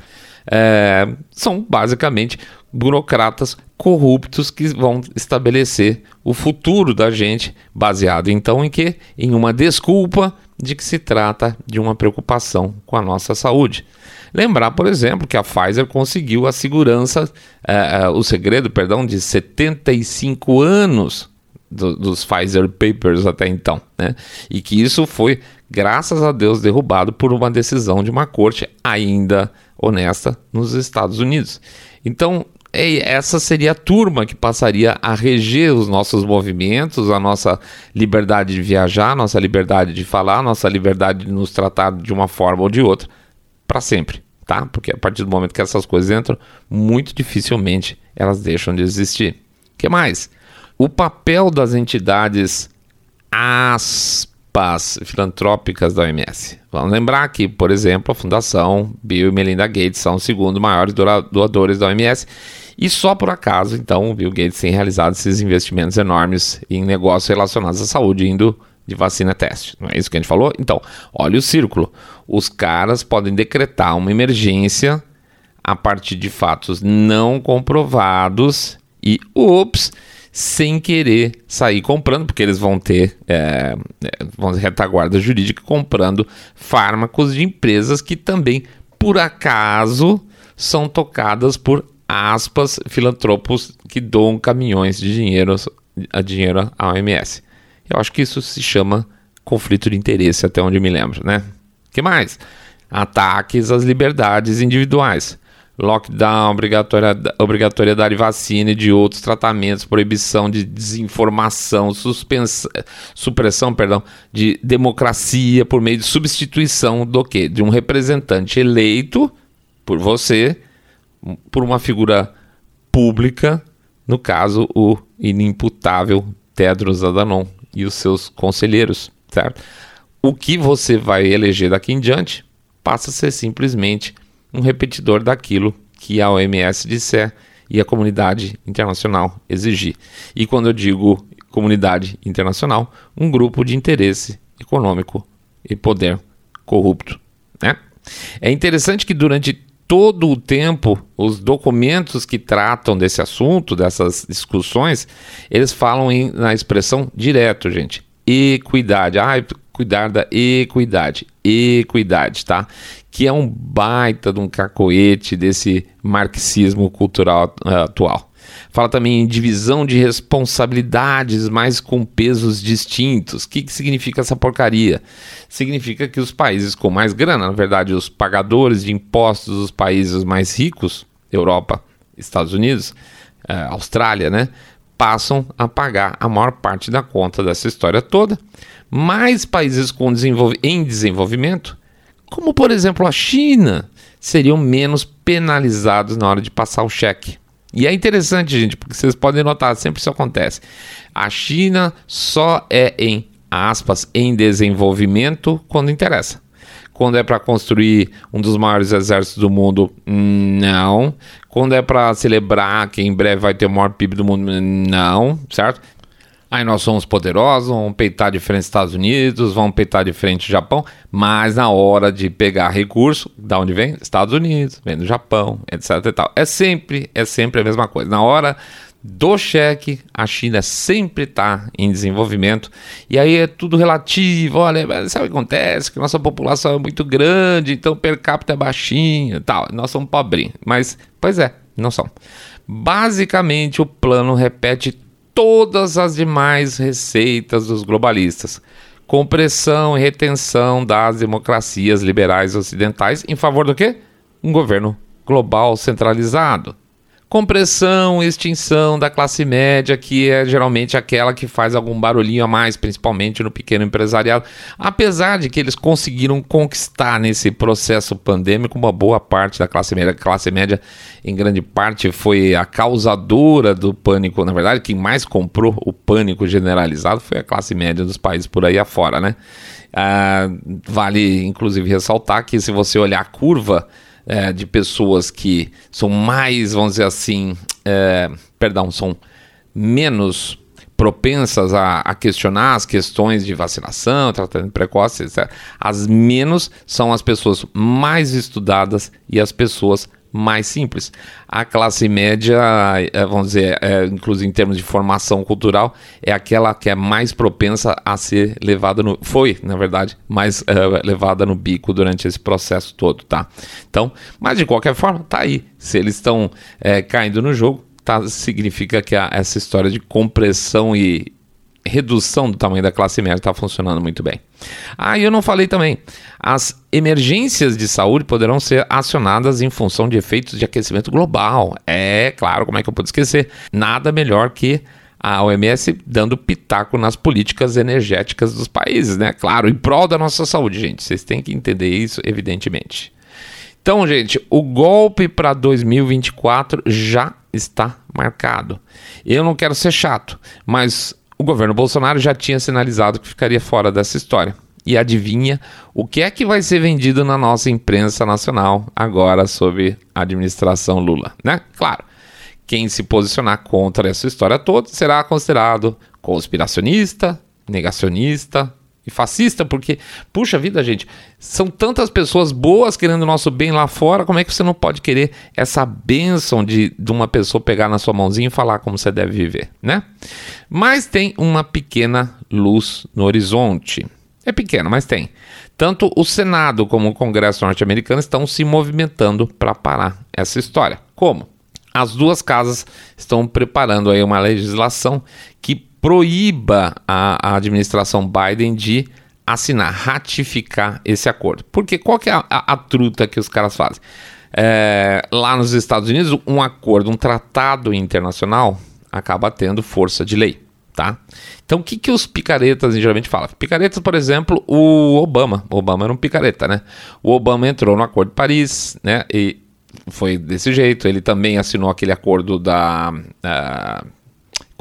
É, são basicamente burocratas corruptos que vão estabelecer o futuro da gente, baseado então em que? Em uma desculpa de que se trata de uma preocupação com a nossa saúde. Lembrar, por exemplo, que a Pfizer conseguiu a segurança, é, é o segredo, perdão, de 75 anos do, dos Pfizer Papers até então, né? E que isso foi, graças a Deus, derrubado por uma decisão de uma corte ainda honesta nos Estados Unidos. Então, essa seria a turma que passaria a reger os nossos movimentos, a nossa liberdade de viajar, nossa liberdade de falar, nossa liberdade de nos tratar de uma forma ou de outra, para sempre, tá? Porque a partir do momento que essas coisas entram, muito dificilmente elas deixam de existir. O que mais? O papel das entidades aspas filantrópicas da OMS. Vamos lembrar que, por exemplo, a Fundação Bill e Melinda Gates são os segundos maiores doadores da OMS e só por acaso, então, o Bill Gates tem realizado esses investimentos enormes em negócios relacionados à saúde, indo de vacina teste. Não é isso que a gente falou? Então, olha o círculo. Os caras podem decretar uma emergência a partir de fatos não comprovados e, ups, sem querer sair comprando, porque eles vão ter é, é, vão ter retaguarda jurídica comprando fármacos de empresas que também, por acaso, são tocadas por aspas filantropos que doam caminhões de dinheiro a dinheiro à OMS. Eu acho que isso se chama conflito de interesse, até onde me lembro, né? que mais? Ataques às liberdades individuais lockdown, obrigatoriedade, obrigatoriedade de vacina e de outros tratamentos, proibição de desinformação, supressão perdão, de democracia por meio de substituição do quê? De um representante eleito por você, por uma figura pública, no caso, o inimputável Tedros Adhanom e os seus conselheiros, certo? O que você vai eleger daqui em diante passa a ser simplesmente um repetidor daquilo que a OMS disser e a comunidade internacional exigir. E quando eu digo comunidade internacional, um grupo de interesse econômico e poder corrupto. Né? É interessante que durante todo o tempo os documentos que tratam desse assunto, dessas discussões, eles falam em, na expressão direto, gente. Equidade. Ah, cuidar da equidade. Equidade, tá? Que é um baita de um cacoete desse marxismo cultural uh, atual. Fala também em divisão de responsabilidades, mas com pesos distintos. O que, que significa essa porcaria? Significa que os países com mais grana, na verdade, os pagadores de impostos dos países mais ricos, Europa, Estados Unidos, uh, Austrália, né? Passam a pagar a maior parte da conta dessa história toda mais países com desenvolv em desenvolvimento, como por exemplo a China, seriam menos penalizados na hora de passar o cheque. E é interessante, gente, porque vocês podem notar, sempre isso acontece. A China só é em aspas em desenvolvimento quando interessa. Quando é para construir um dos maiores exércitos do mundo, não. Quando é para celebrar que em breve vai ter o maior PIB do mundo, não, certo? Aí nós somos poderosos, vamos peitar de frente Estados Unidos, vamos peitar de frente Japão, mas na hora de pegar recurso, da onde vem? Estados Unidos, vem do Japão, etc e tal. É sempre, é sempre a mesma coisa. Na hora do cheque, a China sempre está em desenvolvimento. E aí é tudo relativo. Olha, sabe o que acontece? Que nossa população é muito grande, então per capita é baixinho tal. Nós somos pobrinhos. Mas, pois é, não são. Basicamente, o plano repete todas as demais receitas dos globalistas. Compressão e retenção das democracias liberais ocidentais em favor do quê? Um governo global centralizado compressão extinção da classe média, que é geralmente aquela que faz algum barulhinho a mais, principalmente no pequeno empresariado. Apesar de que eles conseguiram conquistar nesse processo pandêmico uma boa parte da classe média. A classe média, em grande parte, foi a causadora do pânico. Na verdade, quem mais comprou o pânico generalizado foi a classe média dos países por aí afora, né? Ah, vale, inclusive, ressaltar que se você olhar a curva é, de pessoas que são mais, vamos dizer assim, é, perdão, são menos propensas a, a, questionar as questões de vacinação, tratamento precoce, etc. As menos são as pessoas mais estudadas e as pessoas mais simples. A classe média, é, vamos dizer, é, inclusive em termos de formação cultural, é aquela que é mais propensa a ser levada no. Foi, na verdade, mais é, levada no bico durante esse processo todo, tá? Então, mas de qualquer forma, tá aí. Se eles estão é, caindo no jogo, tá, significa que a, essa história de compressão e, redução do tamanho da classe média está funcionando muito bem. Ah, e eu não falei também. As emergências de saúde poderão ser acionadas em função de efeitos de aquecimento global. É claro, como é que eu pude esquecer? Nada melhor que a OMS dando pitaco nas políticas energéticas dos países, né? Claro, em prol da nossa saúde, gente. Vocês têm que entender isso, evidentemente. Então, gente, o golpe para 2024 já está marcado. Eu não quero ser chato, mas o governo Bolsonaro já tinha sinalizado que ficaria fora dessa história. E adivinha o que é que vai ser vendido na nossa imprensa nacional agora sob a administração Lula, né? Claro, quem se posicionar contra essa história toda será considerado conspiracionista, negacionista, e fascista, porque, puxa vida, gente, são tantas pessoas boas querendo o nosso bem lá fora, como é que você não pode querer essa bênção de, de uma pessoa pegar na sua mãozinha e falar como você deve viver, né? Mas tem uma pequena luz no horizonte. É pequena, mas tem. Tanto o Senado como o Congresso norte-americano estão se movimentando para parar essa história. Como? As duas casas estão preparando aí uma legislação que proíba a, a administração Biden de assinar, ratificar esse acordo. Porque qual que é a, a, a truta que os caras fazem? É, lá nos Estados Unidos, um acordo, um tratado internacional acaba tendo força de lei, tá? Então, o que, que os picaretas geralmente falam? Picaretas, por exemplo, o Obama. O Obama era um picareta, né? O Obama entrou no Acordo de Paris, né? E foi desse jeito. Ele também assinou aquele acordo da... Uh,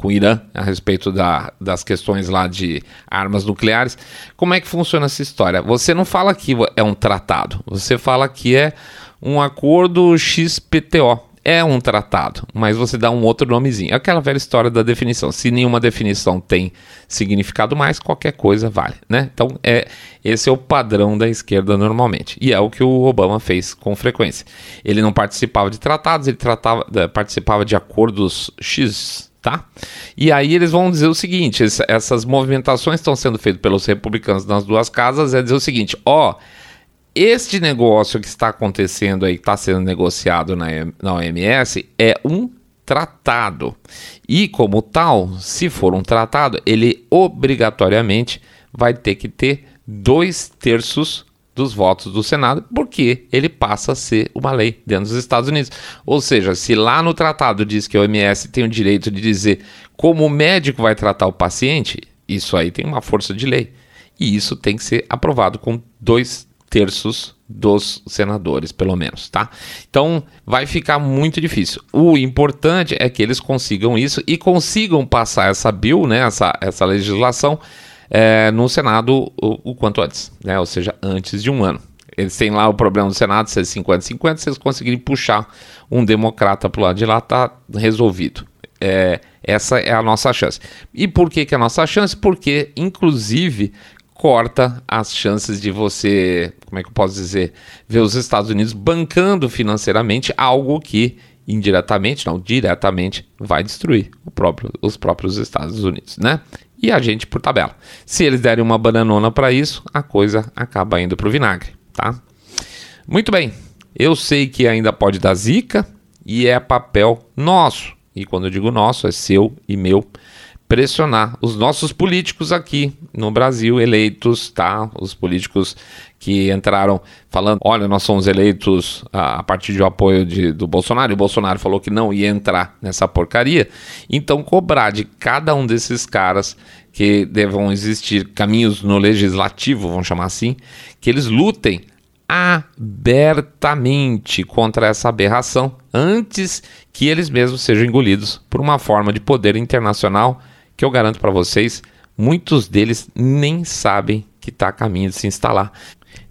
com o Irã a respeito da, das questões lá de armas nucleares. Como é que funciona essa história? Você não fala que é um tratado, você fala que é um acordo XPTO é um tratado, mas você dá um outro nomezinho. Aquela velha história da definição. Se nenhuma definição tem significado mais, qualquer coisa vale, né? Então, é, esse é o padrão da esquerda normalmente. E é o que o Obama fez com frequência. Ele não participava de tratados, ele tratava, eh, participava de acordos X, tá? E aí eles vão dizer o seguinte: essas movimentações estão sendo feitas pelos republicanos nas duas casas, é dizer o seguinte, ó. Este negócio que está acontecendo aí, que está sendo negociado na, na OMS, é um tratado. E, como tal, se for um tratado, ele obrigatoriamente vai ter que ter dois terços dos votos do Senado, porque ele passa a ser uma lei dentro dos Estados Unidos. Ou seja, se lá no tratado diz que a OMS tem o direito de dizer como o médico vai tratar o paciente, isso aí tem uma força de lei. E isso tem que ser aprovado com dois terços dos senadores, pelo menos, tá? Então vai ficar muito difícil. O importante é que eles consigam isso e consigam passar essa bill, né, essa, essa legislação é, no Senado o, o, quanto antes, né? Ou seja, antes de um ano. Eles têm lá o problema do Senado, se é 50-50, se eles conseguirem puxar um democrata para o lado de lá, tá resolvido. É, essa é a nossa chance. E por que, que é a nossa chance? Porque, inclusive, corta as chances de você, como é que eu posso dizer, ver os Estados Unidos bancando financeiramente algo que indiretamente, não diretamente, vai destruir próprio, os próprios Estados Unidos, né? E a gente por tabela. Se eles derem uma bananona para isso, a coisa acaba indo para o vinagre, tá? Muito bem. Eu sei que ainda pode dar zica e é papel nosso. E quando eu digo nosso, é seu e meu pressionar os nossos políticos aqui no Brasil, eleitos, tá? Os políticos que entraram falando, olha, nós somos eleitos a, partir um apoio de, do Bolsonaro, e o Bolsonaro falou que não ia entrar nessa porcaria. Então, cobrar de cada um desses caras que devam existir caminhos no legislativo, vamos chamar assim, que eles lutem abertamente contra essa aberração antes que eles mesmos sejam engolidos por uma forma de poder internacional que eu garanto para vocês, muitos deles nem sabem que está a caminho de se instalar.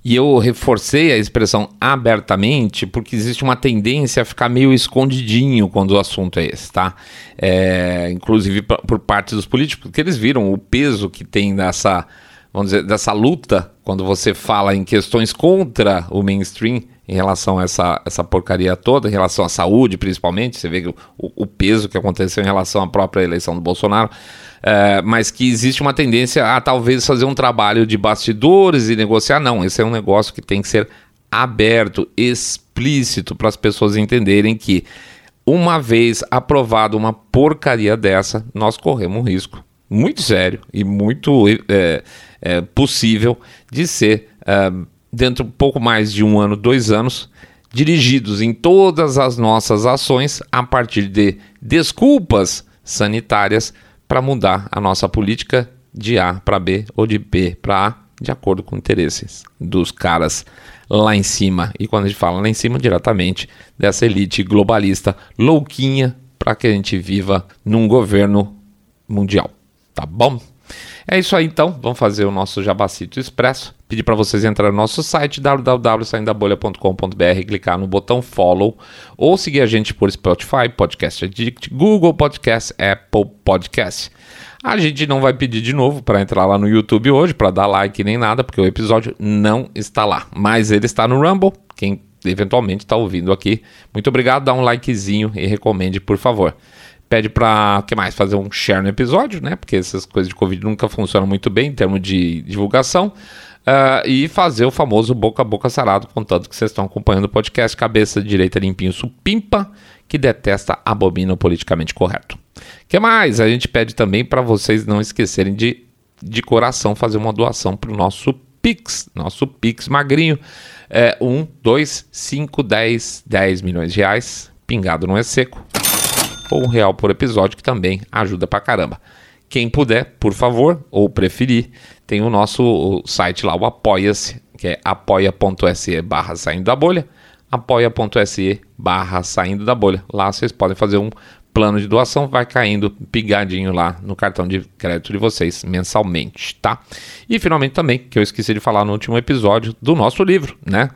E eu reforcei a expressão abertamente porque existe uma tendência a ficar meio escondidinho quando o assunto é esse, tá? É, inclusive por parte dos políticos, porque eles viram o peso que tem dessa, vamos dizer, dessa luta quando você fala em questões contra o mainstream em relação a essa, essa porcaria toda, em relação à saúde principalmente, você vê o, o peso que aconteceu em relação à própria eleição do Bolsonaro, é, mas que existe uma tendência a talvez fazer um trabalho de bastidores e negociar. Não, esse é um negócio que tem que ser aberto, explícito, para as pessoas entenderem que uma vez aprovada uma porcaria dessa, nós corremos um risco muito sério e muito é, é, possível de ser é, dentro de pouco mais de um ano, dois anos, dirigidos em todas as nossas ações a partir de desculpas sanitárias para mudar a nossa política de A para B ou de B para A, de acordo com interesses dos caras lá em cima. E quando a gente fala lá em cima, diretamente dessa elite globalista louquinha para que a gente viva num governo mundial. Tá bom? É isso aí então, vamos fazer o nosso Jabacito Expresso. Pedir para vocês entrarem no nosso site www.saindabolha.com.br, clicar no botão follow ou seguir a gente por Spotify, Podcast Addict, Google Podcast, Apple Podcast. A gente não vai pedir de novo para entrar lá no YouTube hoje, para dar like nem nada, porque o episódio não está lá. Mas ele está no Rumble. Quem eventualmente está ouvindo aqui, muito obrigado. Dá um likezinho e recomende, por favor pede para que mais fazer um share no episódio, né? Porque essas coisas de Covid nunca funcionam muito bem em termos de divulgação. Uh, e fazer o famoso boca a boca sarado, contando que vocês estão acompanhando o podcast Cabeça Direita Limpinho Supimpa, que detesta, abomina o politicamente correto. que mais? A gente pede também para vocês não esquecerem de, de coração, fazer uma doação para o nosso Pix, nosso Pix magrinho. É 1, 2, 5, 10, 10 milhões de reais, pingado não é seco ou um real por episódio, que também ajuda pra caramba. Quem puder, por favor, ou preferir, tem o nosso site lá, o Apoia-se, que é apoia.se barra saindo da bolha, apoia.se barra saindo da bolha. Lá vocês podem fazer um plano de doação vai caindo pigadinho lá no cartão de crédito de vocês mensalmente, tá? E finalmente também, que eu esqueci de falar no último episódio do nosso livro, né?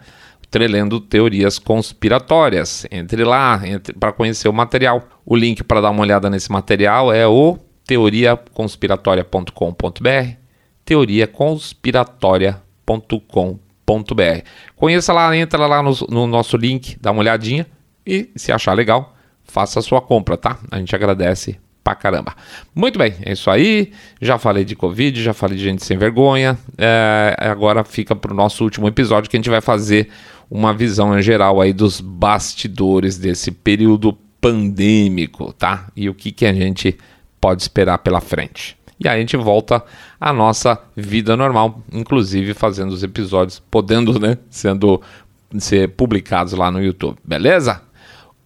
Trelendo Teorias Conspiratórias. Entre lá para conhecer o material. O link para dar uma olhada nesse material é o teoriaconspiratoria.com.br teoriaconspiratoria.com.br Conheça lá, entra lá no, no nosso link, dá uma olhadinha e se achar legal, faça a sua compra, tá? A gente agradece pra caramba. Muito bem, é isso aí. Já falei de Covid, já falei de gente sem vergonha. É, agora fica pro nosso último episódio que a gente vai fazer uma visão em geral aí dos bastidores desse período pandêmico, tá? E o que, que a gente pode esperar pela frente. E aí a gente volta à nossa vida normal, inclusive fazendo os episódios, podendo, né, sendo ser publicados lá no YouTube, beleza?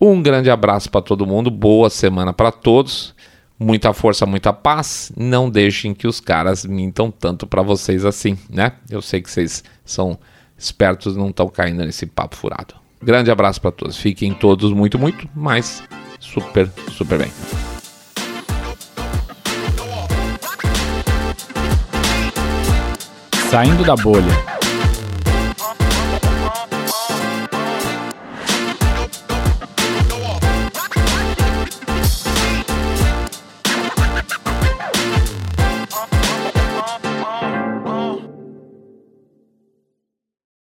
Um grande abraço para todo mundo, boa semana para todos. Muita força, muita paz. Não deixem que os caras mintam tanto para vocês assim, né? Eu sei que vocês são espertos, não estão caindo nesse papo furado. Grande abraço para todos. Fiquem todos muito, muito, mas super, super bem. Saindo da bolha.